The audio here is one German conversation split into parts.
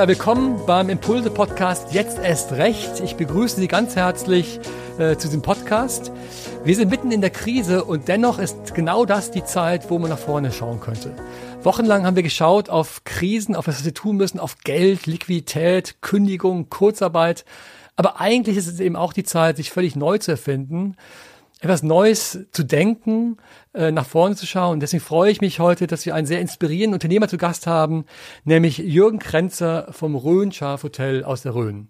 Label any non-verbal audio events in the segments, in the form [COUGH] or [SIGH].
Ja, willkommen beim Impulse-Podcast Jetzt erst recht. Ich begrüße Sie ganz herzlich äh, zu diesem Podcast. Wir sind mitten in der Krise und dennoch ist genau das die Zeit, wo man nach vorne schauen könnte. Wochenlang haben wir geschaut auf Krisen, auf was wir tun müssen, auf Geld, Liquidität, Kündigung, Kurzarbeit. Aber eigentlich ist es eben auch die Zeit, sich völlig neu zu erfinden etwas Neues zu denken, äh, nach vorne zu schauen. Deswegen freue ich mich heute, dass wir einen sehr inspirierenden Unternehmer zu Gast haben, nämlich Jürgen Krenzer vom Rhön Schafhotel aus der Rhön.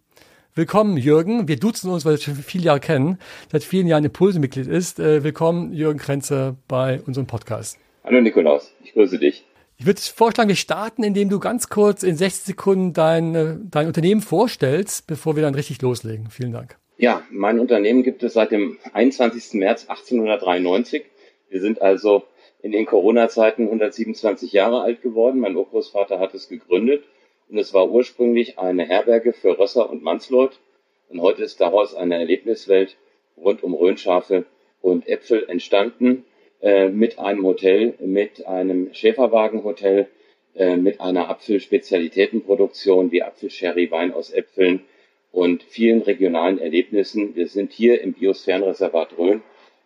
Willkommen, Jürgen. Wir duzen uns, weil wir schon viele Jahre kennen, seit vielen Jahren Impulse-Mitglied ist. Äh, willkommen, Jürgen Krenzer, bei unserem Podcast. Hallo Nikolaus, ich grüße dich. Ich würde vorschlagen, wir starten, indem du ganz kurz in 60 Sekunden dein, äh, dein Unternehmen vorstellst, bevor wir dann richtig loslegen. Vielen Dank. Ja, mein Unternehmen gibt es seit dem 21. März 1893. Wir sind also in den Corona-Zeiten 127 Jahre alt geworden. Mein Urgroßvater hat es gegründet und es war ursprünglich eine Herberge für Rösser und Mannsleut. Und heute ist daraus eine Erlebniswelt rund um Rhönschafe und Äpfel entstanden, äh, mit einem Hotel, mit einem Schäferwagenhotel, äh, mit einer Apfelspezialitätenproduktion wie Apfelsherry, Wein aus Äpfeln, und vielen regionalen Erlebnissen. Wir sind hier im Biosphärenreservat Rhön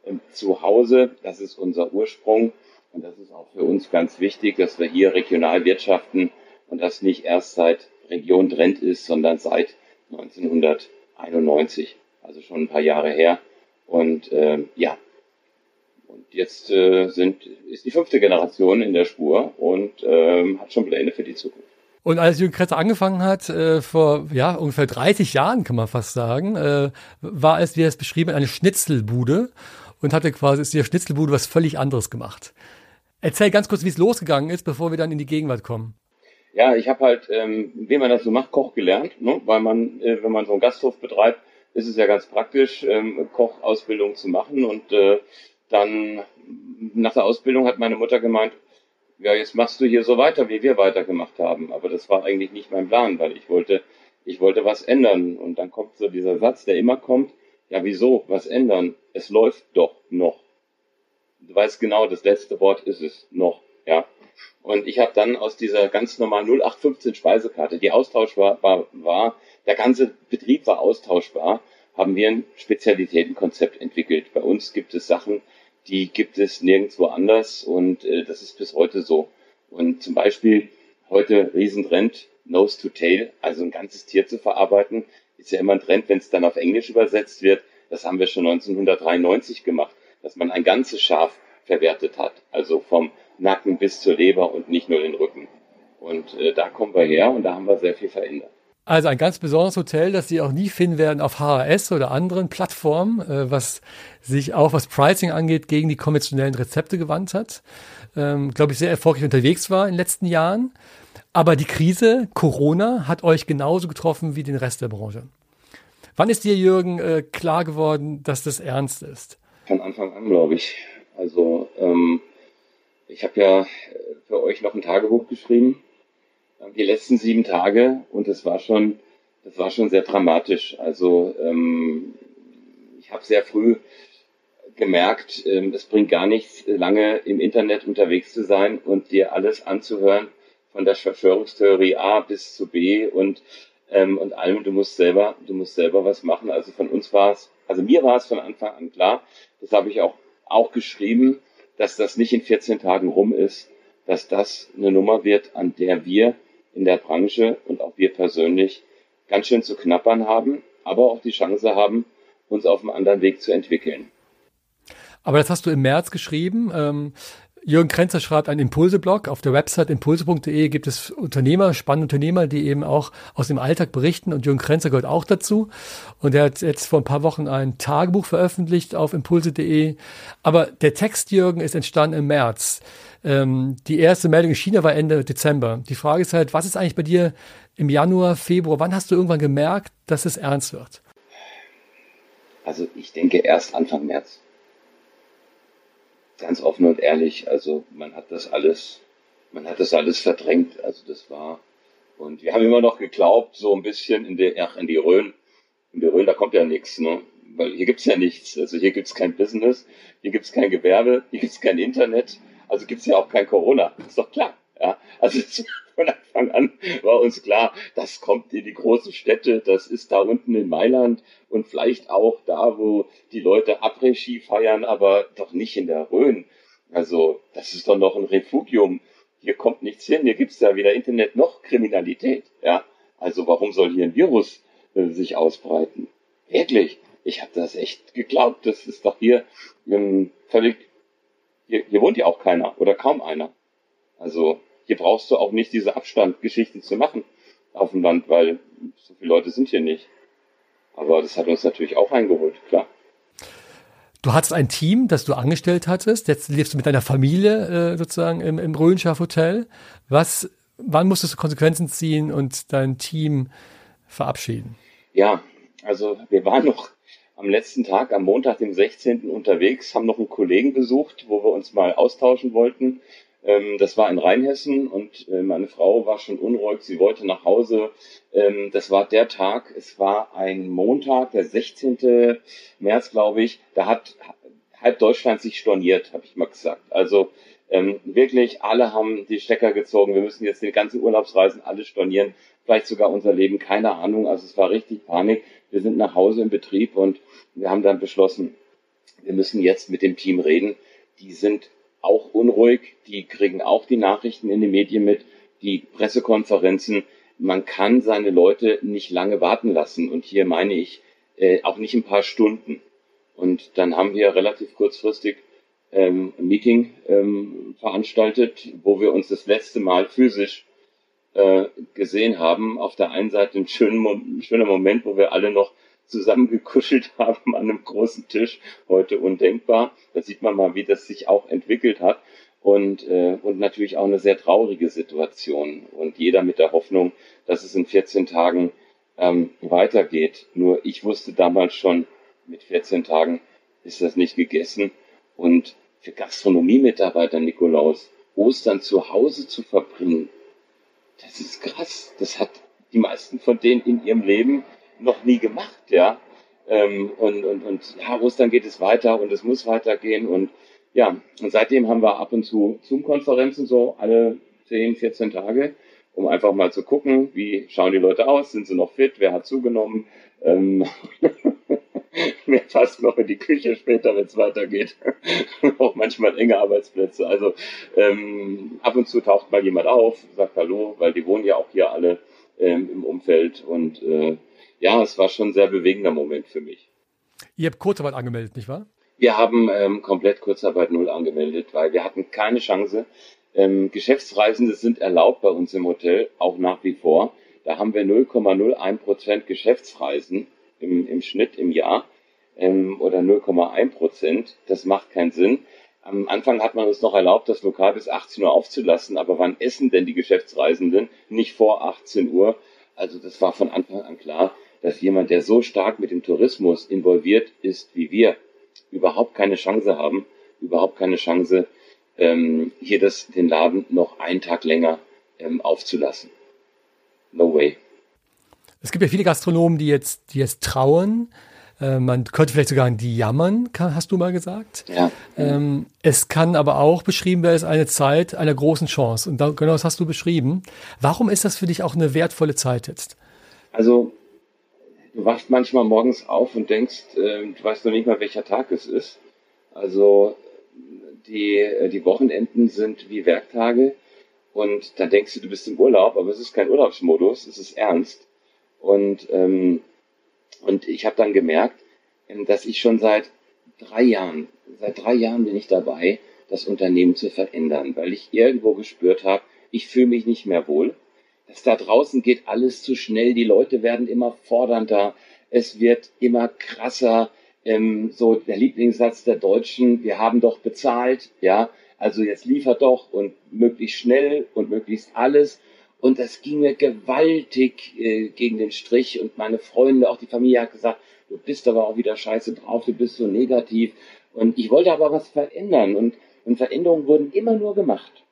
ähm, zu Hause. Das ist unser Ursprung. Und das ist auch für uns ganz wichtig, dass wir hier regional wirtschaften und das nicht erst seit Region Trend ist, sondern seit 1991, also schon ein paar Jahre her. Und ähm, ja, und jetzt äh, sind, ist die fünfte Generation in der Spur und ähm, hat schon Pläne für die Zukunft. Und als Jürgen Kretzer angefangen hat, äh, vor ja ungefähr 30 Jahren, kann man fast sagen, äh, war es, wie er es beschrieben hat, eine Schnitzelbude und hatte quasi aus der Schnitzelbude was völlig anderes gemacht. Erzähl ganz kurz, wie es losgegangen ist, bevor wir dann in die Gegenwart kommen. Ja, ich habe halt, ähm, wie man das so macht, Koch gelernt, ne? weil man, äh, wenn man so einen Gasthof betreibt, ist es ja ganz praktisch, ähm, Kochausbildung zu machen und äh, dann nach der Ausbildung hat meine Mutter gemeint, ja, jetzt machst du hier so weiter, wie wir weitergemacht haben. Aber das war eigentlich nicht mein Plan, weil ich wollte, ich wollte was ändern. Und dann kommt so dieser Satz, der immer kommt, ja, wieso, was ändern? Es läuft doch noch. Du weißt genau, das letzte Wort ist es noch, ja. Und ich habe dann aus dieser ganz normalen 0815 Speisekarte, die austauschbar war, war, der ganze Betrieb war austauschbar, haben wir ein Spezialitätenkonzept entwickelt. Bei uns gibt es Sachen, die gibt es nirgendwo anders und äh, das ist bis heute so. Und zum Beispiel heute Riesentrend, Nose to Tail, also ein ganzes Tier zu verarbeiten, ist ja immer ein Trend, wenn es dann auf Englisch übersetzt wird. Das haben wir schon 1993 gemacht, dass man ein ganzes Schaf verwertet hat, also vom Nacken bis zur Leber und nicht nur den Rücken. Und äh, da kommen wir her und da haben wir sehr viel verändert. Also ein ganz besonderes Hotel, das Sie auch nie finden werden auf HRS oder anderen Plattformen, äh, was sich auch was Pricing angeht gegen die konventionellen Rezepte gewandt hat. Ähm, Glaube ich, sehr erfolgreich unterwegs war in den letzten Jahren. Aber die Krise, Corona, hat euch genauso getroffen wie den Rest der Branche. Wann ist dir, Jürgen, äh, klar geworden, dass das ernst ist? Von Anfang an, glaube ich. Also ähm, ich habe ja für euch noch ein Tagebuch geschrieben die letzten sieben Tage und das war schon, das war schon sehr dramatisch. Also ähm, ich habe sehr früh gemerkt, ähm, es bringt gar nichts, lange im Internet unterwegs zu sein und dir alles anzuhören, von der Verschwörungstheorie A bis zu B und ähm, und allem. Du musst selber, du musst selber was machen. Also von uns war es, also mir war es von Anfang an klar. Das habe ich auch auch geschrieben, dass das nicht in 14 Tagen rum ist, dass das eine Nummer wird, an der wir in der Branche und auch wir persönlich ganz schön zu knappern haben, aber auch die Chance haben, uns auf einem anderen Weg zu entwickeln. Aber das hast du im März geschrieben. Ähm, Jürgen Krenzer schreibt einen Impulse-Blog. Auf der Website impulse.de gibt es Unternehmer, spannende Unternehmer, die eben auch aus dem Alltag berichten. Und Jürgen Krenzer gehört auch dazu. Und er hat jetzt vor ein paar Wochen ein Tagebuch veröffentlicht auf impulse.de. Aber der Text, Jürgen, ist entstanden im März. Ähm, die erste Meldung in China war Ende Dezember. Die Frage ist halt, was ist eigentlich bei dir im Januar, Februar? Wann hast du irgendwann gemerkt, dass es ernst wird? Also ich denke erst Anfang März. Ganz offen und ehrlich. Also man hat das alles, man hat das alles verdrängt. Also das war und wir haben immer noch geglaubt, so ein bisschen in die, ach, in die Rhön. In die Rhön, da kommt ja nichts, ne? Weil hier gibt's ja nichts. Also hier gibt's kein Business, hier gibt's kein Gewerbe, hier gibt's kein Internet. Also gibt es ja auch kein Corona. Ist doch klar. Ja, also [LAUGHS] von Anfang an war uns klar, das kommt in die großen Städte, das ist da unten in Mailand und vielleicht auch da, wo die Leute Après-Ski feiern, aber doch nicht in der Rhön. Also das ist doch noch ein Refugium. Hier kommt nichts hin, hier gibt's ja weder Internet noch Kriminalität. Ja, also warum soll hier ein Virus äh, sich ausbreiten? Wirklich, ich habe das echt geglaubt. Das ist doch hier ähm, völlig. Hier, hier wohnt ja auch keiner oder kaum einer. Also hier brauchst du auch nicht diese Abstandgeschichten zu machen auf dem Land, weil so viele Leute sind hier nicht. Aber das hat uns natürlich auch eingeholt, klar. Du hattest ein Team, das du angestellt hattest. Jetzt lebst du mit deiner Familie äh, sozusagen im, im Rhönschaf Hotel. Was, wann musstest du Konsequenzen ziehen und dein Team verabschieden? Ja, also wir waren noch am letzten Tag, am Montag, dem 16. unterwegs, haben noch einen Kollegen besucht, wo wir uns mal austauschen wollten. Ähm, das war in Rheinhessen und äh, meine Frau war schon unruhig, sie wollte nach Hause. Ähm, das war der Tag, es war ein Montag, der 16. März, glaube ich. Da hat halb Deutschland sich storniert, habe ich mal gesagt. Also ähm, wirklich, alle haben die Stecker gezogen. Wir müssen jetzt die ganzen Urlaubsreisen alle stornieren, vielleicht sogar unser Leben, keine Ahnung. Also es war richtig Panik. Wir sind nach Hause im Betrieb und wir haben dann beschlossen, wir müssen jetzt mit dem Team reden. Die sind auch unruhig, die kriegen auch die Nachrichten in den Medien mit, die Pressekonferenzen. Man kann seine Leute nicht lange warten lassen. Und hier meine ich äh, auch nicht ein paar Stunden. Und dann haben wir relativ kurzfristig ähm, ein Meeting ähm, veranstaltet, wo wir uns das letzte Mal physisch äh, gesehen haben. Auf der einen Seite ein schöner, schöner Moment, wo wir alle noch zusammengekuschelt [LAUGHS] haben an einem großen Tisch, heute undenkbar. Da sieht man mal, wie das sich auch entwickelt hat und, äh, und natürlich auch eine sehr traurige Situation und jeder mit der Hoffnung, dass es in 14 Tagen ähm, weitergeht. Nur ich wusste damals schon, mit 14 Tagen ist das nicht gegessen und für Gastronomiemitarbeiter Nikolaus Ostern zu Hause zu verbringen, das ist krass. Das hat die meisten von denen in ihrem Leben noch nie gemacht, ja. Ähm, und, und, und ja, Ostern geht es weiter und es muss weitergehen. Und ja, und seitdem haben wir ab und zu Zoom-Konferenzen so alle 10, 14 Tage, um einfach mal zu gucken, wie schauen die Leute aus, sind sie noch fit, wer hat zugenommen, ähm, [LAUGHS] [LAUGHS] wer passt noch in die Küche später, wenn es weitergeht. [LAUGHS] Auch manchmal enge Arbeitsplätze. Also ähm, ab und zu taucht mal jemand auf, sagt Hallo, weil die wohnen ja auch hier alle ähm, im Umfeld und äh, ja, es war schon ein sehr bewegender Moment für mich. Ihr habt Kurzarbeit angemeldet, nicht wahr? Wir haben ähm, komplett Kurzarbeit null angemeldet, weil wir hatten keine Chance. Ähm, Geschäftsreisende sind erlaubt bei uns im Hotel, auch nach wie vor. Da haben wir 0,01 Prozent Geschäftsreisen im, im Schnitt im Jahr ähm, oder 0,1 Prozent. Das macht keinen Sinn. Am Anfang hat man uns noch erlaubt, das Lokal bis 18 Uhr aufzulassen, aber wann essen denn die Geschäftsreisenden? Nicht vor 18 Uhr. Also das war von Anfang an klar dass jemand, der so stark mit dem Tourismus involviert ist wie wir, überhaupt keine Chance haben, überhaupt keine Chance, ähm, hier das, den Laden noch einen Tag länger ähm, aufzulassen. No way. Es gibt ja viele Gastronomen, die jetzt, die jetzt trauen. Äh, man könnte vielleicht sogar die jammern, hast du mal gesagt. Ja. Ähm, es kann aber auch beschrieben werden als eine Zeit einer großen Chance. Und da, genau das hast du beschrieben. Warum ist das für dich auch eine wertvolle Zeit jetzt? Also du wachst manchmal morgens auf und denkst, äh, du weißt noch nicht mal, welcher Tag es ist. Also die, äh, die Wochenenden sind wie Werktage und dann denkst du, du bist im Urlaub, aber es ist kein Urlaubsmodus, es ist ernst. Und, ähm, und ich habe dann gemerkt, ähm, dass ich schon seit drei Jahren, seit drei Jahren bin ich dabei, das Unternehmen zu verändern, weil ich irgendwo gespürt habe, ich fühle mich nicht mehr wohl. Dass da draußen geht alles zu schnell, die Leute werden immer fordernder, es wird immer krasser, ähm, so der Lieblingssatz der Deutschen, wir haben doch bezahlt, ja, also jetzt liefert doch und möglichst schnell und möglichst alles. Und das ging mir gewaltig äh, gegen den Strich und meine Freunde, auch die Familie hat gesagt, du bist aber auch wieder scheiße drauf, du bist so negativ. Und ich wollte aber was verändern und, und Veränderungen wurden immer nur gemacht.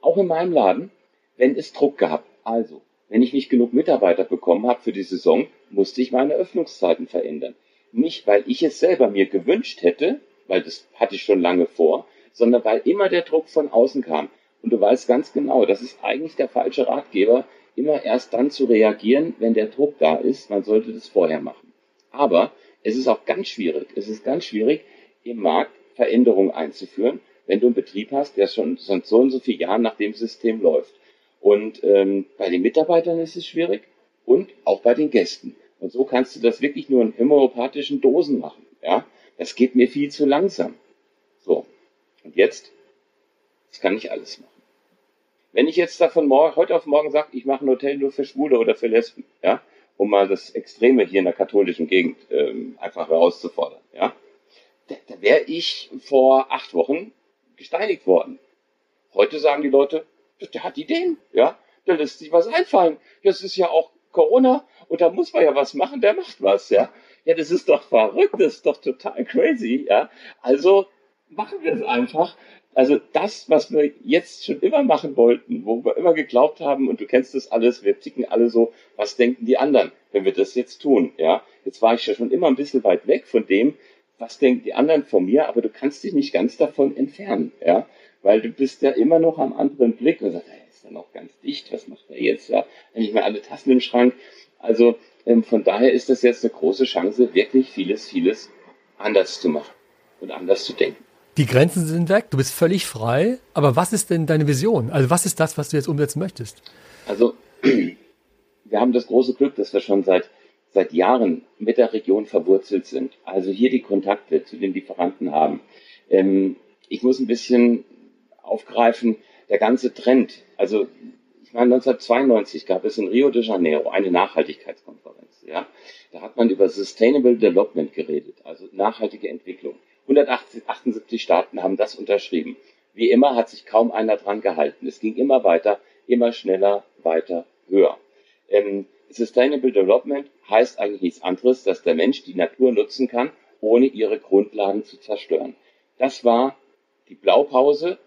Auch in meinem Laden, wenn es Druck gab. Also, wenn ich nicht genug Mitarbeiter bekommen habe für die Saison, musste ich meine Öffnungszeiten verändern. Nicht, weil ich es selber mir gewünscht hätte, weil das hatte ich schon lange vor, sondern weil immer der Druck von außen kam. Und du weißt ganz genau, das ist eigentlich der falsche Ratgeber, immer erst dann zu reagieren, wenn der Druck da ist. Man sollte das vorher machen. Aber es ist auch ganz schwierig. Es ist ganz schwierig, im Markt Veränderungen einzuführen, wenn du einen Betrieb hast, der schon seit so und so viele Jahren nach dem System läuft. Und ähm, bei den Mitarbeitern ist es schwierig und auch bei den Gästen. Und so kannst du das wirklich nur in homöopathischen Dosen machen. Ja, das geht mir viel zu langsam. So. Und jetzt, das kann ich alles machen. Wenn ich jetzt davon morgen, heute auf morgen sage, ich mache ein Hotel nur für Schwule oder für Lesben, ja, um mal das Extreme hier in der katholischen Gegend ähm, einfach herauszufordern, ja, da, da wäre ich vor acht Wochen gesteinigt worden. Heute sagen die Leute, der hat Ideen, ja, der lässt sich was einfallen. Das ist ja auch Corona und da muss man ja was machen, der macht was, ja. Ja, das ist doch verrückt, das ist doch total crazy, ja. Also machen wir es einfach. Also das, was wir jetzt schon immer machen wollten, wo wir immer geglaubt haben, und du kennst das alles, wir ticken alle so, was denken die anderen, wenn wir das jetzt tun, ja. Jetzt war ich ja schon immer ein bisschen weit weg von dem, was denken die anderen von mir, aber du kannst dich nicht ganz davon entfernen, ja. Weil du bist ja immer noch am anderen Blick und sagst, hey, ist ja noch ganz dicht, was macht er jetzt, ja. Nicht mehr alle Tassen im Schrank. Also, ähm, von daher ist das jetzt eine große Chance, wirklich vieles, vieles anders zu machen und anders zu denken. Die Grenzen sind weg, du bist völlig frei. Aber was ist denn deine Vision? Also was ist das, was du jetzt umsetzen möchtest? Also [CLEARS THROAT] wir haben das große Glück, dass wir schon seit seit Jahren mit der Region verwurzelt sind. Also hier die Kontakte zu den Lieferanten haben. Ähm, ich muss ein bisschen aufgreifen, der ganze Trend. Also ich meine, 1992 gab es in Rio de Janeiro eine Nachhaltigkeitskonferenz. Ja, da hat man über Sustainable Development geredet, also nachhaltige Entwicklung. 178 Staaten haben das unterschrieben. Wie immer hat sich kaum einer dran gehalten. Es ging immer weiter, immer schneller, weiter, höher. Ähm, Sustainable Development heißt eigentlich nichts anderes, dass der Mensch die Natur nutzen kann, ohne ihre Grundlagen zu zerstören. Das war die Blaupause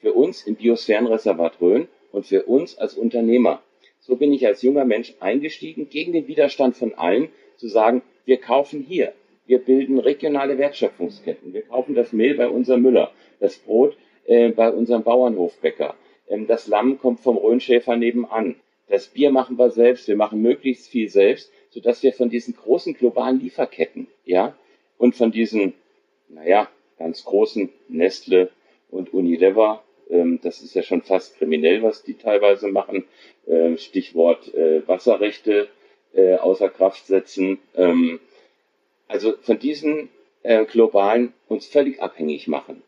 für uns im Biosphärenreservat Rhön und für uns als Unternehmer. So bin ich als junger Mensch eingestiegen, gegen den Widerstand von allen zu sagen, wir kaufen hier, wir bilden regionale Wertschöpfungsketten. Wir kaufen das Mehl bei unserem Müller, das Brot äh, bei unserem Bauernhofbäcker. Ähm, das Lamm kommt vom Rhönschäfer nebenan. Das Bier machen wir selbst. Wir machen möglichst viel selbst, sodass wir von diesen großen globalen Lieferketten, ja, und von diesen, naja, ganz großen Nestle und Unilever, ähm, das ist ja schon fast kriminell, was die teilweise machen. Äh, Stichwort äh, Wasserrechte äh, außer Kraft setzen. Ähm, also von diesen äh, globalen uns völlig abhängig machen.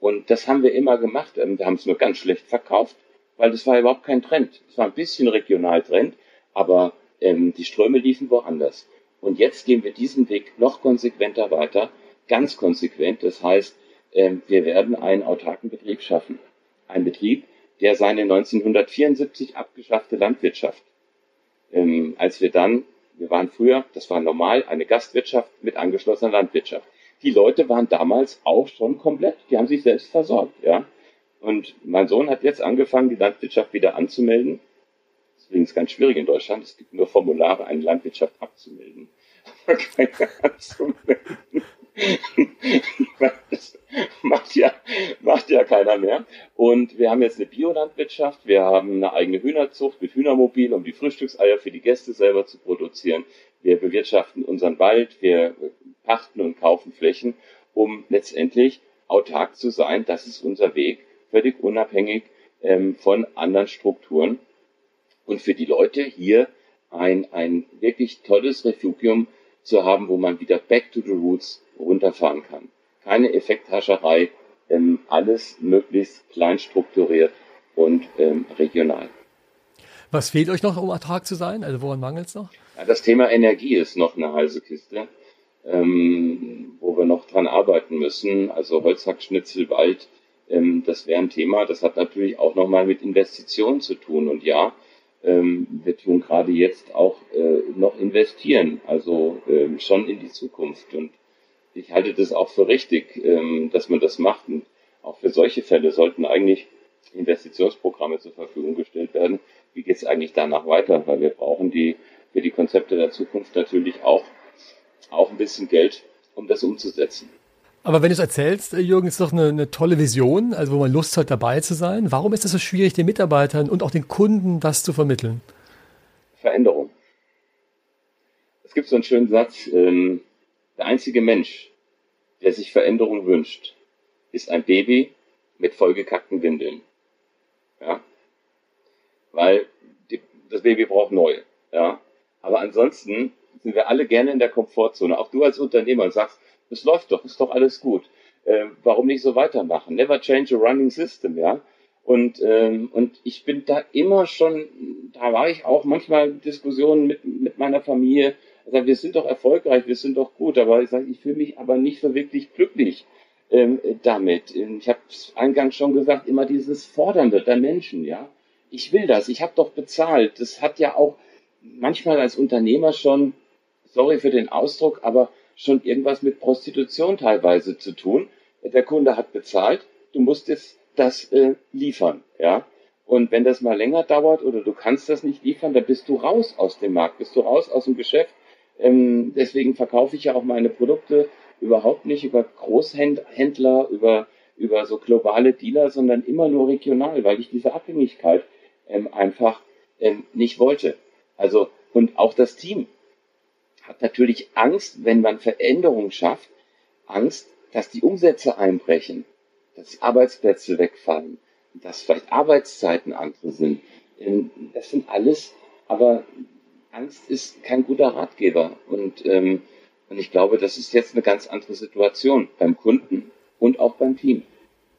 Und das haben wir immer gemacht. Ähm, wir haben es nur ganz schlecht verkauft, weil das war überhaupt kein Trend. Es war ein bisschen regional Trend, aber ähm, die Ströme liefen woanders. Und jetzt gehen wir diesen Weg noch konsequenter weiter, ganz konsequent. Das heißt, ähm, wir werden einen autarken Betrieb schaffen. Ein Betrieb, der seine 1974 abgeschaffte Landwirtschaft, ähm, als wir dann wir waren früher, das war normal, eine Gastwirtschaft mit angeschlossener Landwirtschaft. Die Leute waren damals auch schon komplett, die haben sich selbst versorgt, ja. Und mein Sohn hat jetzt angefangen, die Landwirtschaft wieder anzumelden. Das ist übrigens ganz schwierig in Deutschland. Es gibt nur Formulare, eine Landwirtschaft abzumelden. [LAUGHS] Aber keine anzumelden. [LAUGHS] macht ja, macht ja keiner mehr. Und wir haben jetzt eine Biolandwirtschaft, wir haben eine eigene Hühnerzucht mit Hühnermobil, um die Frühstückseier für die Gäste selber zu produzieren. Wir bewirtschaften unseren Wald, wir pachten und kaufen Flächen, um letztendlich autark zu sein. Das ist unser Weg, völlig unabhängig ähm, von anderen Strukturen. Und für die Leute hier ein, ein wirklich tolles Refugium zu haben, wo man wieder back to the roots runterfahren kann keine Effekthascherei, ähm, alles möglichst klein strukturiert und ähm, regional. Was fehlt euch noch, um Ertrag zu sein? Also woran mangelt es noch? Ja, das Thema Energie ist noch eine heiße Kiste, ähm, wo wir noch dran arbeiten müssen. Also Holzhackschnitzel, Wald, ähm, das wäre ein Thema. Das hat natürlich auch nochmal mit Investitionen zu tun. Und ja, ähm, wir tun gerade jetzt auch äh, noch investieren, also ähm, schon in die Zukunft. Und ich halte das auch für richtig, ähm, dass man das macht. Und auch für solche Fälle sollten eigentlich Investitionsprogramme zur Verfügung gestellt werden. Wie geht es eigentlich danach weiter? Weil wir brauchen die für die Konzepte der Zukunft natürlich auch, auch ein bisschen Geld, um das umzusetzen. Aber wenn du es erzählst, äh, Jürgen, ist doch eine, eine, tolle Vision, also wo man Lust hat, dabei zu sein. Warum ist es so schwierig, den Mitarbeitern und auch den Kunden das zu vermitteln? Veränderung. Es gibt so einen schönen Satz, ähm, der einzige Mensch, der sich Veränderung wünscht, ist ein Baby mit vollgekackten Windeln. Ja? Weil die, das Baby braucht neue. Ja? Aber ansonsten sind wir alle gerne in der Komfortzone. Auch du als Unternehmer sagst, es läuft doch, ist doch alles gut. Äh, warum nicht so weitermachen? Never change a running system, ja. Und, ähm, und ich bin da immer schon, da war ich auch manchmal Diskussionen mit, mit meiner Familie. Also wir sind doch erfolgreich, wir sind doch gut, aber ich sage, ich fühle mich aber nicht so wirklich glücklich ähm, damit. Ich habe es eingangs schon gesagt, immer dieses Fordernde der Menschen, ja. Ich will das, ich habe doch bezahlt. Das hat ja auch manchmal als Unternehmer schon, sorry für den Ausdruck, aber schon irgendwas mit Prostitution teilweise zu tun. Der Kunde hat bezahlt, du musst jetzt das äh, liefern, ja. Und wenn das mal länger dauert oder du kannst das nicht liefern, dann bist du raus aus dem Markt, bist du raus aus dem Geschäft. Ähm, deswegen verkaufe ich ja auch meine Produkte überhaupt nicht über Großhändler, über, über so globale Dealer, sondern immer nur regional, weil ich diese Abhängigkeit ähm, einfach ähm, nicht wollte. Also, und auch das Team hat natürlich Angst, wenn man Veränderungen schafft, Angst, dass die Umsätze einbrechen, dass Arbeitsplätze wegfallen, dass vielleicht Arbeitszeiten andere sind. Ähm, das sind alles, aber Angst ist kein guter Ratgeber. Und, ähm, und ich glaube, das ist jetzt eine ganz andere Situation beim Kunden und auch beim Team.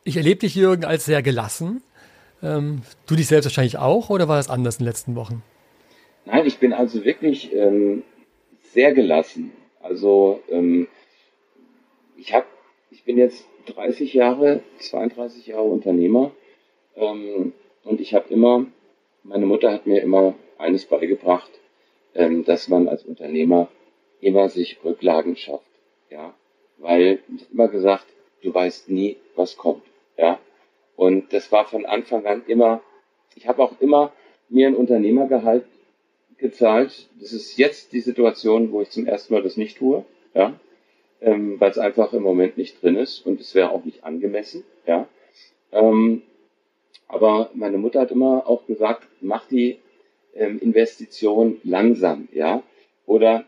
Ich erlebe dich, Jürgen, als sehr gelassen. Ähm, du dich selbst wahrscheinlich auch oder war das anders in den letzten Wochen? Nein, ich bin also wirklich ähm, sehr gelassen. Also ähm, ich habe, ich bin jetzt 30 Jahre, 32 Jahre Unternehmer ähm, und ich habe immer, meine Mutter hat mir immer eines beigebracht, ähm, dass man als Unternehmer immer sich Rücklagen schafft, ja, weil ich immer gesagt, du weißt nie, was kommt, ja, und das war von Anfang an immer, ich habe auch immer mir ein Unternehmergehalt gezahlt. Das ist jetzt die Situation, wo ich zum ersten Mal das nicht tue, ja, ähm, weil es einfach im Moment nicht drin ist und es wäre auch nicht angemessen, ja. Ähm, aber meine Mutter hat immer auch gesagt, mach die ähm, Investition langsam, ja. Oder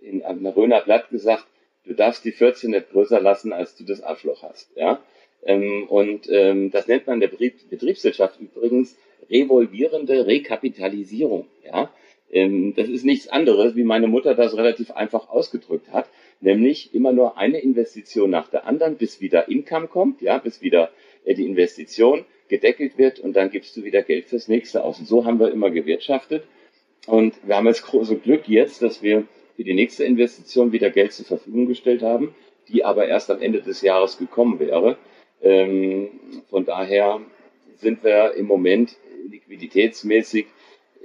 in einem Röner Blatt gesagt, du darfst die 14 nicht größer lassen, als du das Arschloch hast, ja. Ähm, und ähm, das nennt man der Betrieb, Betriebswirtschaft übrigens revolvierende Rekapitalisierung, ja. Ähm, das ist nichts anderes, wie meine Mutter das relativ einfach ausgedrückt hat, nämlich immer nur eine Investition nach der anderen, bis wieder Income kommt, ja, bis wieder äh, die Investition gedeckelt wird und dann gibst du wieder Geld fürs nächste aus. Und so haben wir immer gewirtschaftet. Und wir haben jetzt große Glück jetzt, dass wir für die nächste Investition wieder Geld zur Verfügung gestellt haben, die aber erst am Ende des Jahres gekommen wäre. Ähm, von daher sind wir im Moment liquiditätsmäßig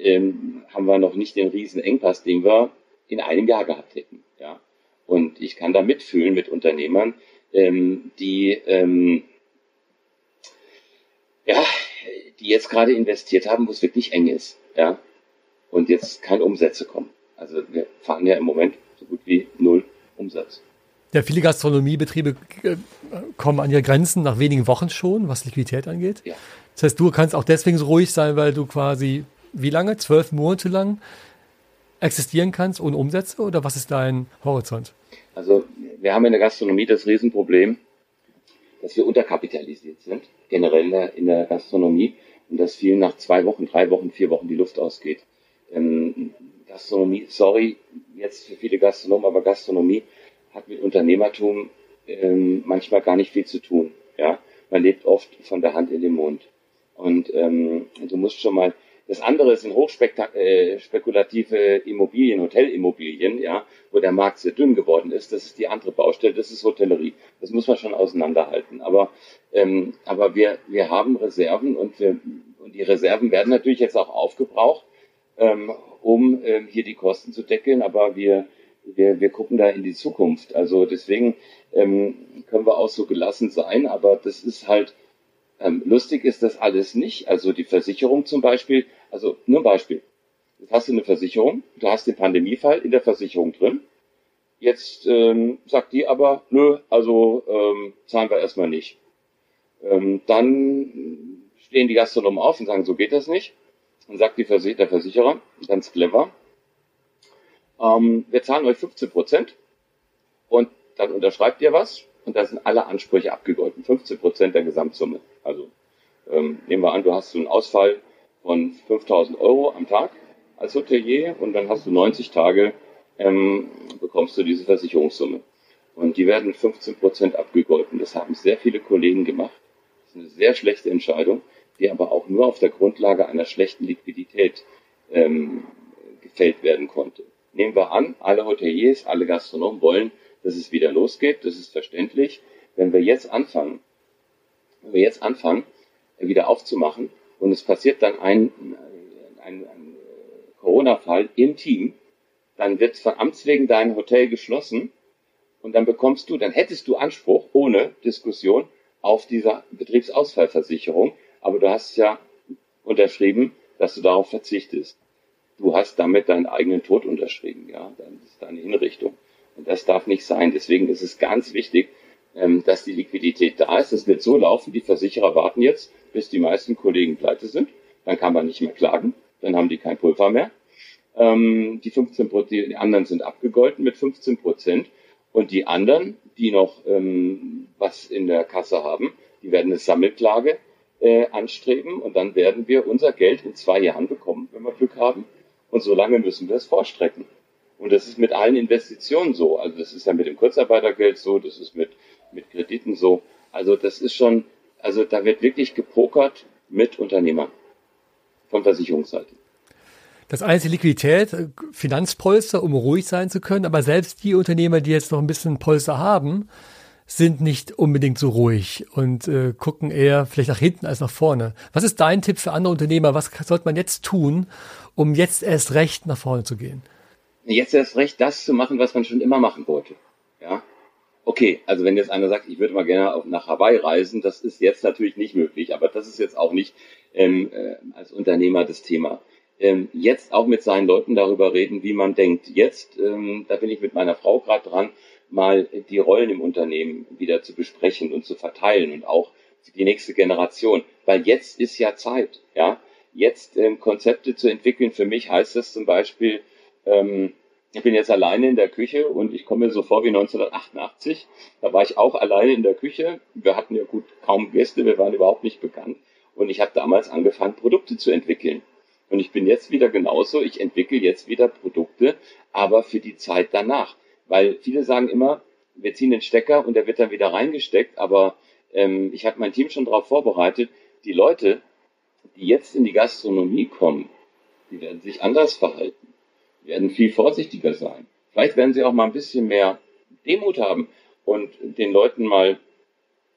ähm, haben wir noch nicht den riesen Engpass, den wir in einem Jahr gehabt hätten. Ja. Und ich kann da mitfühlen mit Unternehmern, ähm, die ähm, ja, die jetzt gerade investiert haben, wo es wirklich eng ist, ja, und jetzt keine Umsätze kommen. Also wir fahren ja im Moment so gut wie null Umsatz. Ja, viele Gastronomiebetriebe äh, kommen an ihre Grenzen nach wenigen Wochen schon, was Liquidität angeht. Ja. Das heißt, du kannst auch deswegen so ruhig sein, weil du quasi wie lange? Zwölf Monate lang existieren kannst ohne Umsätze oder was ist dein Horizont? Also wir haben in der Gastronomie das Riesenproblem, dass wir unterkapitalisiert sind, generell in der, Gastronomie und dass vielen nach zwei Wochen, drei Wochen, vier Wochen die Luft ausgeht. Ähm, Gastronomie, sorry, jetzt für viele Gastronomen, aber Gastronomie hat mit Unternehmertum ähm, manchmal gar nicht viel zu tun. Ja, man lebt oft von der Hand in den Mund. Und ähm, du musst schon mal das andere sind hochspekulative äh, Immobilien, Hotelimmobilien, ja, wo der Markt sehr dünn geworden ist. Das ist die andere Baustelle, das ist Hotellerie. Das muss man schon auseinanderhalten. Aber, ähm, aber wir, wir haben Reserven und, wir, und die Reserven werden natürlich jetzt auch aufgebraucht, ähm, um ähm, hier die Kosten zu deckeln. Aber wir, wir, wir gucken da in die Zukunft. Also deswegen ähm, können wir auch so gelassen sein. Aber das ist halt ähm, lustig ist das alles nicht. Also die Versicherung zum Beispiel, also nur ein Beispiel. Jetzt hast du eine Versicherung, du hast den Pandemiefall in der Versicherung drin. Jetzt ähm, sagt die aber, nö, also ähm, zahlen wir erstmal nicht. Ähm, dann stehen die Gastronomen auf und sagen, so geht das nicht. Dann sagt die Vers der Versicherer, ganz clever, ähm, wir zahlen euch 15 Prozent und dann unterschreibt ihr was und da sind alle Ansprüche abgegolten. 15 Prozent der Gesamtsumme. Also ähm, nehmen wir an, du hast so einen Ausfall von 5000 Euro am Tag als Hotelier und dann hast du 90 Tage ähm, bekommst du diese Versicherungssumme. Und die werden 15 Prozent abgegolten. Das haben sehr viele Kollegen gemacht. Das ist eine sehr schlechte Entscheidung, die aber auch nur auf der Grundlage einer schlechten Liquidität ähm, gefällt werden konnte. Nehmen wir an, alle Hoteliers, alle Gastronomen wollen, dass es wieder losgeht. Das ist verständlich. Wenn wir jetzt anfangen, wenn wir jetzt anfangen, wieder aufzumachen und es passiert dann ein, ein, ein Corona-Fall im Team, dann wird von Amts wegen dein Hotel geschlossen und dann bekommst du, dann hättest du Anspruch ohne Diskussion auf diese Betriebsausfallversicherung, aber du hast ja unterschrieben, dass du darauf verzichtest. Du hast damit deinen eigenen Tod unterschrieben, ja, dann ist deine Hinrichtung. Und das darf nicht sein. Deswegen ist es ganz wichtig, ähm, dass die Liquidität da ist. Es wird so laufen, die Versicherer warten jetzt, bis die meisten Kollegen pleite sind. Dann kann man nicht mehr klagen. Dann haben die kein Pulver mehr. Ähm, die 15 die anderen sind abgegolten mit 15 Prozent. Und die anderen, die noch ähm, was in der Kasse haben, die werden eine Sammelklage äh, anstreben und dann werden wir unser Geld in zwei Jahren bekommen, wenn wir Glück haben. Und so lange müssen wir es vorstrecken. Und das ist mit allen Investitionen so. Also das ist ja mit dem Kurzarbeitergeld so, das ist mit, mit Krediten so. Also das ist schon, also da wird wirklich gepokert mit Unternehmern von Versicherungsseite. Das eine ist die Liquidität, Finanzpolster, um ruhig sein zu können. Aber selbst die Unternehmer, die jetzt noch ein bisschen Polster haben, sind nicht unbedingt so ruhig und äh, gucken eher vielleicht nach hinten als nach vorne. Was ist dein Tipp für andere Unternehmer? Was sollte man jetzt tun, um jetzt erst recht nach vorne zu gehen? Jetzt erst recht das zu machen, was man schon immer machen wollte. Ja. Okay, also wenn jetzt einer sagt, ich würde mal gerne auf, nach Hawaii reisen, das ist jetzt natürlich nicht möglich, aber das ist jetzt auch nicht ähm, äh, als Unternehmer das Thema ähm, jetzt auch mit seinen Leuten darüber reden, wie man denkt. Jetzt, ähm, da bin ich mit meiner Frau gerade dran, mal die Rollen im Unternehmen wieder zu besprechen und zu verteilen und auch die nächste Generation. Weil jetzt ist ja Zeit, ja. Jetzt ähm, Konzepte zu entwickeln, für mich heißt das zum Beispiel, ähm, ich bin jetzt alleine in der Küche und ich komme mir so vor wie 1988. Da war ich auch alleine in der Küche. Wir hatten ja gut kaum Gäste, wir waren überhaupt nicht bekannt. Und ich habe damals angefangen, Produkte zu entwickeln. Und ich bin jetzt wieder genauso, ich entwickle jetzt wieder Produkte, aber für die Zeit danach. Weil viele sagen immer, wir ziehen den Stecker und der wird dann wieder reingesteckt, aber ähm, ich habe mein Team schon darauf vorbereitet, die Leute, die jetzt in die Gastronomie kommen, die werden sich anders verhalten, werden viel vorsichtiger sein. Vielleicht werden sie auch mal ein bisschen mehr Demut haben und den Leuten mal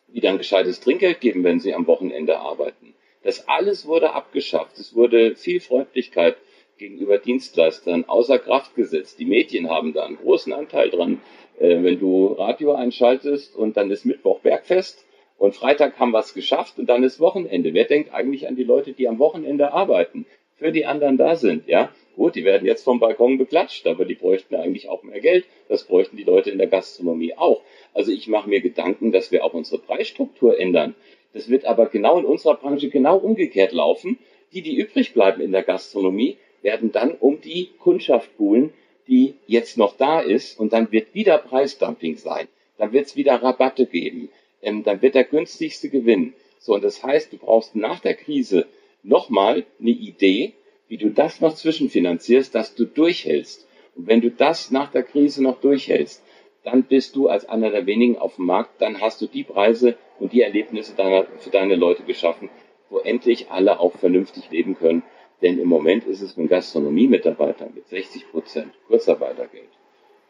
wieder ein gescheites Trinkgeld geben, wenn sie am Wochenende arbeiten. Das alles wurde abgeschafft. Es wurde viel Freundlichkeit gegenüber Dienstleistern außer Kraft gesetzt. Die Medien haben da einen großen Anteil dran. Äh, wenn du Radio einschaltest und dann ist Mittwoch Bergfest und Freitag haben wir es geschafft und dann ist Wochenende. Wer denkt eigentlich an die Leute, die am Wochenende arbeiten, für die anderen da sind, ja? Gut, die werden jetzt vom Balkon beklatscht, aber die bräuchten eigentlich auch mehr Geld. Das bräuchten die Leute in der Gastronomie auch. Also ich mache mir Gedanken, dass wir auch unsere Preisstruktur ändern. Das wird aber genau in unserer Branche genau umgekehrt laufen. Die, die übrig bleiben in der Gastronomie, werden dann um die Kundschaft buhlen, die jetzt noch da ist. Und dann wird wieder Preisdumping sein. Dann wird es wieder Rabatte geben. Ähm, dann wird der günstigste gewinnen. So, und das heißt, du brauchst nach der Krise nochmal eine Idee, wie du das noch zwischenfinanzierst, dass du durchhältst. Und wenn du das nach der Krise noch durchhältst, dann bist du als einer der wenigen auf dem Markt, dann hast du die Preise und die Erlebnisse deiner, für deine Leute geschaffen, wo endlich alle auch vernünftig leben können. Denn im Moment ist es mit Gastronomiemitarbeitern mit 60 Prozent Kurzarbeitergeld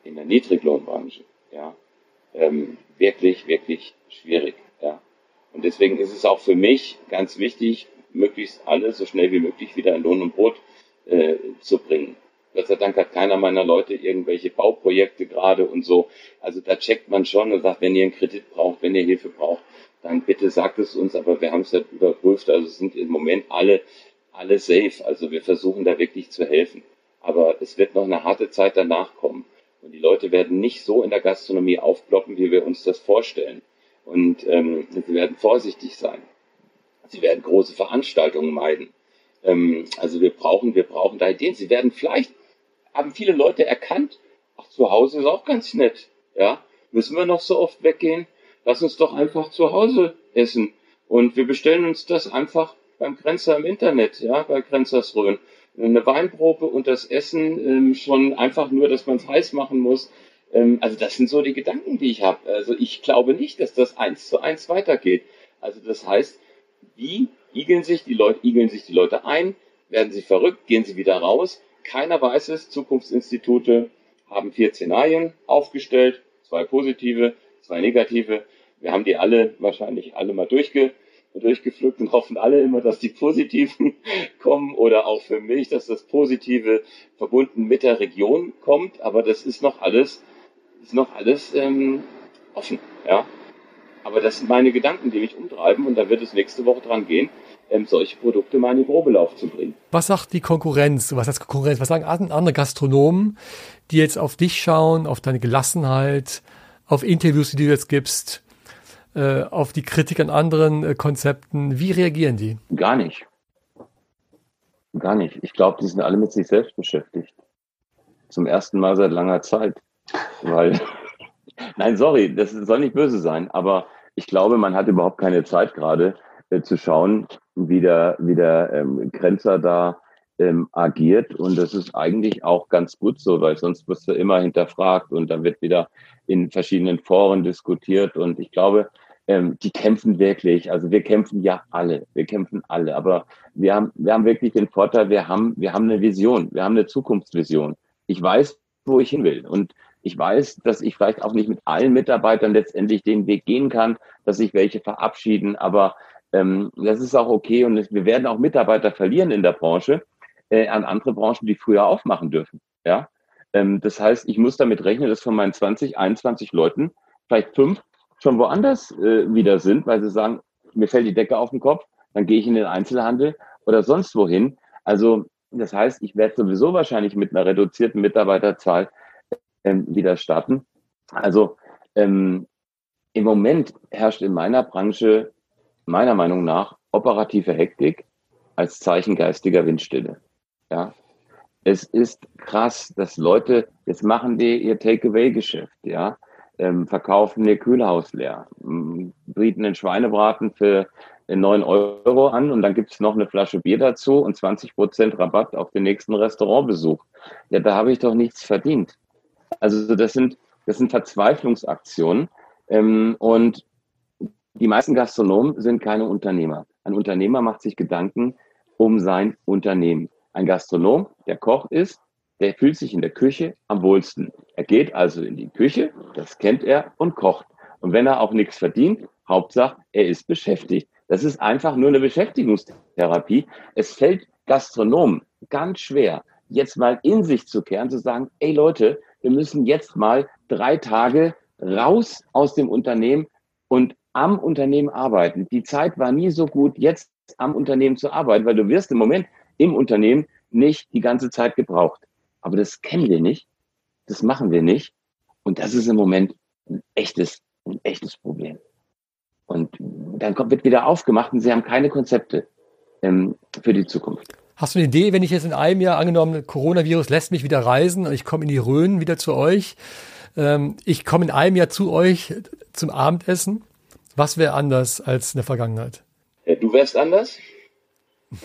in der Niedriglohnbranche, ja, ähm, wirklich, wirklich schwierig, ja. Und deswegen ist es auch für mich ganz wichtig, möglichst alle so schnell wie möglich wieder in Lohn und Brot äh, zu bringen. Gott sei Dank hat keiner meiner Leute irgendwelche Bauprojekte gerade und so. Also da checkt man schon und sagt, wenn ihr einen Kredit braucht, wenn ihr Hilfe braucht, dann bitte sagt es uns. Aber wir haben es ja überprüft. Also sind im Moment alle, alle safe. Also wir versuchen da wirklich zu helfen. Aber es wird noch eine harte Zeit danach kommen. Und die Leute werden nicht so in der Gastronomie aufploppen, wie wir uns das vorstellen. Und ähm, sie werden vorsichtig sein. Sie werden große Veranstaltungen meiden. Ähm, also wir brauchen, wir brauchen da Ideen. Sie werden vielleicht, haben viele Leute erkannt, ach, zu Hause ist auch ganz nett. Ja, müssen wir noch so oft weggehen? Lass uns doch einfach zu Hause essen. Und wir bestellen uns das einfach beim Grenzer im Internet, ja, bei Grenzersröhn. Eine Weinprobe und das Essen ähm, schon einfach nur, dass man es heiß machen muss. Ähm, also das sind so die Gedanken, die ich habe. Also ich glaube nicht, dass das eins zu eins weitergeht. Also das heißt, wie igeln sich die Leute, igeln sich die Leute ein, werden sie verrückt, gehen sie wieder raus. Keiner weiß es. Zukunftsinstitute haben vier Szenarien aufgestellt, zwei positive, zwei negative. Wir haben die alle wahrscheinlich alle mal durchge, durchgepflückt und hoffen alle immer, dass die positiven [LAUGHS] kommen oder auch für mich, dass das Positive verbunden mit der Region kommt. Aber das ist noch alles, ist noch alles ähm, offen. Ja, aber das sind meine Gedanken, die mich umtreiben und da wird es nächste Woche dran gehen, ähm, solche Produkte mal in den Probelauf zu bringen. Was sagt die Konkurrenz? Was heißt Konkurrenz? Was sagen andere Gastronomen, die jetzt auf dich schauen, auf deine Gelassenheit, auf Interviews, die du jetzt gibst, äh, auf die Kritik an anderen äh, Konzepten? Wie reagieren die? Gar nicht. Gar nicht. Ich glaube, die sind alle mit sich selbst beschäftigt. Zum ersten Mal seit langer Zeit. Weil [LAUGHS] Nein, sorry, das soll nicht böse sein, aber ich glaube, man hat überhaupt keine Zeit gerade äh, zu schauen, wie der, wie der ähm, Grenzer da ähm, agiert. Und das ist eigentlich auch ganz gut so, weil sonst wirst du immer hinterfragt und dann wird wieder in verschiedenen Foren diskutiert. Und ich glaube, ähm, die kämpfen wirklich. Also wir kämpfen ja alle. Wir kämpfen alle. Aber wir haben, wir haben wirklich den Vorteil, wir haben, wir haben eine Vision. Wir haben eine Zukunftsvision. Ich weiß, wo ich hin will. Und ich weiß, dass ich vielleicht auch nicht mit allen Mitarbeitern letztendlich den Weg gehen kann, dass sich welche verabschieden, aber ähm, das ist auch okay und wir werden auch Mitarbeiter verlieren in der Branche äh, an andere Branchen, die früher aufmachen dürfen. Ja, ähm, das heißt, ich muss damit rechnen, dass von meinen 20, 21 Leuten vielleicht fünf schon woanders äh, wieder sind, weil sie sagen, mir fällt die Decke auf den Kopf, dann gehe ich in den Einzelhandel oder sonst wohin. Also das heißt, ich werde sowieso wahrscheinlich mit einer reduzierten Mitarbeiterzahl ähm, wieder starten. Also ähm, im Moment herrscht in meiner Branche meiner Meinung nach operative Hektik als Zeichen geistiger Windstille. Ja, es ist krass, dass Leute, jetzt machen die ihr Takeaway-Geschäft, ja, ähm, verkaufen ihr Kühlhaus leer, bieten einen Schweinebraten für 9 Euro an und dann gibt's noch eine Flasche Bier dazu und 20 Prozent Rabatt auf den nächsten Restaurantbesuch. Ja, da habe ich doch nichts verdient. Also das sind, das sind Verzweiflungsaktionen. Ähm, und die meisten Gastronomen sind keine Unternehmer. Ein Unternehmer macht sich Gedanken um sein Unternehmen. Ein Gastronom, der Koch ist, der fühlt sich in der Küche am wohlsten. Er geht also in die Küche, das kennt er, und kocht. Und wenn er auch nichts verdient, Hauptsache, er ist beschäftigt. Das ist einfach nur eine Beschäftigungstherapie. Es fällt Gastronomen ganz schwer, jetzt mal in sich zu kehren, zu sagen, ey Leute, wir müssen jetzt mal drei Tage raus aus dem Unternehmen und am Unternehmen arbeiten. Die Zeit war nie so gut, jetzt am Unternehmen zu arbeiten, weil du wirst im Moment im Unternehmen nicht die ganze Zeit gebraucht. Aber das kennen wir nicht, das machen wir nicht. Und das ist im Moment ein echtes, ein echtes Problem. Und dann kommt, wird wieder aufgemacht und sie haben keine Konzepte ähm, für die Zukunft. Hast du eine Idee, wenn ich jetzt in einem Jahr angenommen, Coronavirus lässt mich wieder reisen und ich komme in die Rhön wieder zu euch, ähm, ich komme in einem Jahr zu euch zum Abendessen, was wäre anders als in der Vergangenheit? Ja, du wärst anders? [LAUGHS]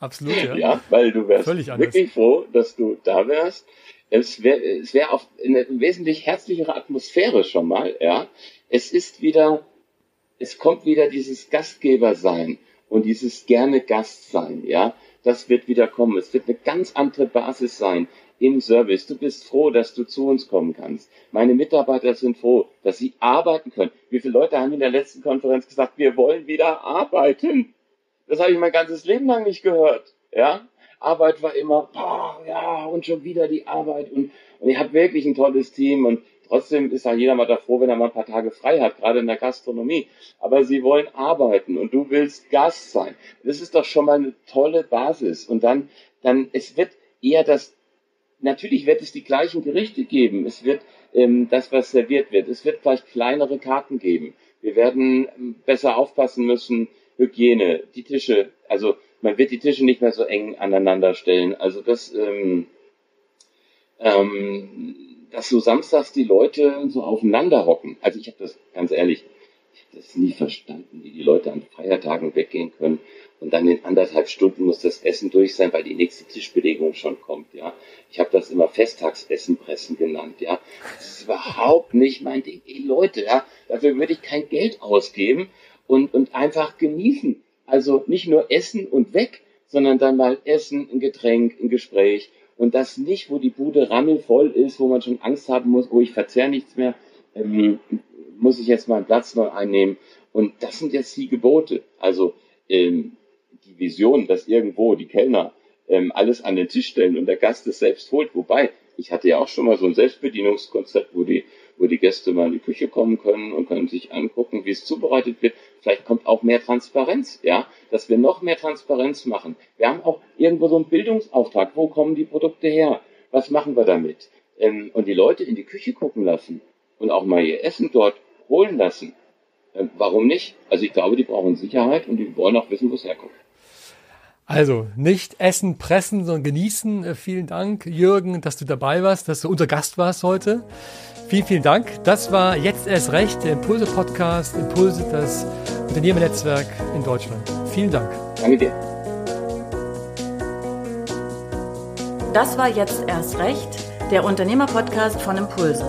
Absolut, ja. Ja, weil du wärst wirklich froh, dass du da wärst. Es wäre es wär auf eine wesentlich herzlichere Atmosphäre schon mal, ja. Es ist wieder, es kommt wieder dieses Gastgebersein und dieses gerne Gast sein, ja, das wird wieder kommen. Es wird eine ganz andere Basis sein im Service. Du bist froh, dass du zu uns kommen kannst. Meine Mitarbeiter sind froh, dass sie arbeiten können. Wie viele Leute haben in der letzten Konferenz gesagt, wir wollen wieder arbeiten? Das habe ich mein ganzes Leben lang nicht gehört, ja. Arbeit war immer, boah, ja, und schon wieder die Arbeit und, und ich habe wirklich ein tolles Team und Trotzdem ist ja jeder mal da froh, wenn er mal ein paar Tage frei hat, gerade in der Gastronomie. Aber sie wollen arbeiten und du willst Gast sein. Das ist doch schon mal eine tolle Basis. Und dann, dann, es wird eher das, natürlich wird es die gleichen Gerichte geben. Es wird ähm, das, was serviert wird. Es wird vielleicht kleinere Karten geben. Wir werden ähm, besser aufpassen müssen. Hygiene, die Tische, also man wird die Tische nicht mehr so eng aneinander stellen. Also das, ähm, ähm, dass so samstags die Leute so aufeinander hocken. Also ich habe das ganz ehrlich, ich habe das nie verstanden, wie die Leute an Feiertagen weggehen können und dann in anderthalb Stunden muss das Essen durch sein, weil die nächste Tischbelegung schon kommt, ja. Ich habe das immer Festtagsessen pressen genannt, ja. Das ist überhaupt nicht mein Ding. Ey, Leute, ja, dafür würde ich kein Geld ausgeben und, und einfach genießen. Also nicht nur essen und weg, sondern dann mal essen, ein Getränk, ein Gespräch und das nicht, wo die Bude rammelvoll ist, wo man schon Angst haben muss, oh, ich verzehr nichts mehr, ähm, muss ich jetzt meinen Platz neu einnehmen. Und das sind jetzt die Gebote. Also ähm, die Vision, dass irgendwo die Kellner ähm, alles an den Tisch stellen und der Gast es selbst holt. Wobei, ich hatte ja auch schon mal so ein Selbstbedienungskonzept, wo die, wo die Gäste mal in die Küche kommen können und können sich angucken, wie es zubereitet wird. Vielleicht kommt auch mehr Transparenz, ja, dass wir noch mehr Transparenz machen. Wir haben auch irgendwo so einen Bildungsauftrag. Wo kommen die Produkte her? Was machen wir damit? Ähm, und die Leute in die Küche gucken lassen und auch mal ihr Essen dort holen lassen. Ähm, warum nicht? Also ich glaube, die brauchen Sicherheit und die wollen auch wissen, wo es herkommt. Also nicht essen, pressen, sondern genießen. Äh, vielen Dank, Jürgen, dass du dabei warst, dass du unser Gast warst heute. Vielen, vielen Dank. Das war jetzt erst recht, der Impulse-Podcast, Impulse, das Unternehmernetzwerk in Deutschland. Vielen Dank. Danke dir. Das war jetzt erst recht, der Unternehmer-Podcast von Impulse.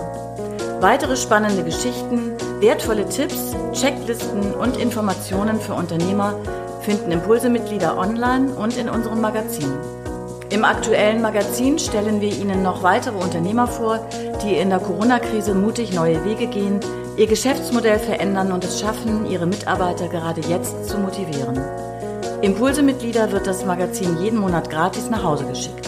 Weitere spannende Geschichten, wertvolle Tipps, Checklisten und Informationen für Unternehmer finden Impulse-Mitglieder online und in unserem Magazin. Im aktuellen Magazin stellen wir Ihnen noch weitere Unternehmer vor, die in der Corona-Krise mutig neue Wege gehen, ihr Geschäftsmodell verändern und es schaffen, ihre Mitarbeiter gerade jetzt zu motivieren. Impulse-Mitglieder wird das Magazin jeden Monat gratis nach Hause geschickt.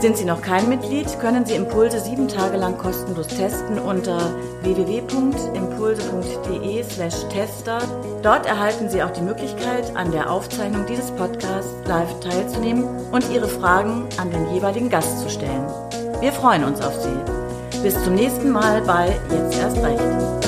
Sind Sie noch kein Mitglied, können Sie Impulse sieben Tage lang kostenlos testen unter www.impulse.de/tester. Dort erhalten Sie auch die Möglichkeit, an der Aufzeichnung dieses Podcasts live teilzunehmen und Ihre Fragen an den jeweiligen Gast zu stellen. Wir freuen uns auf Sie. Bis zum nächsten Mal bei Jetzt erst recht.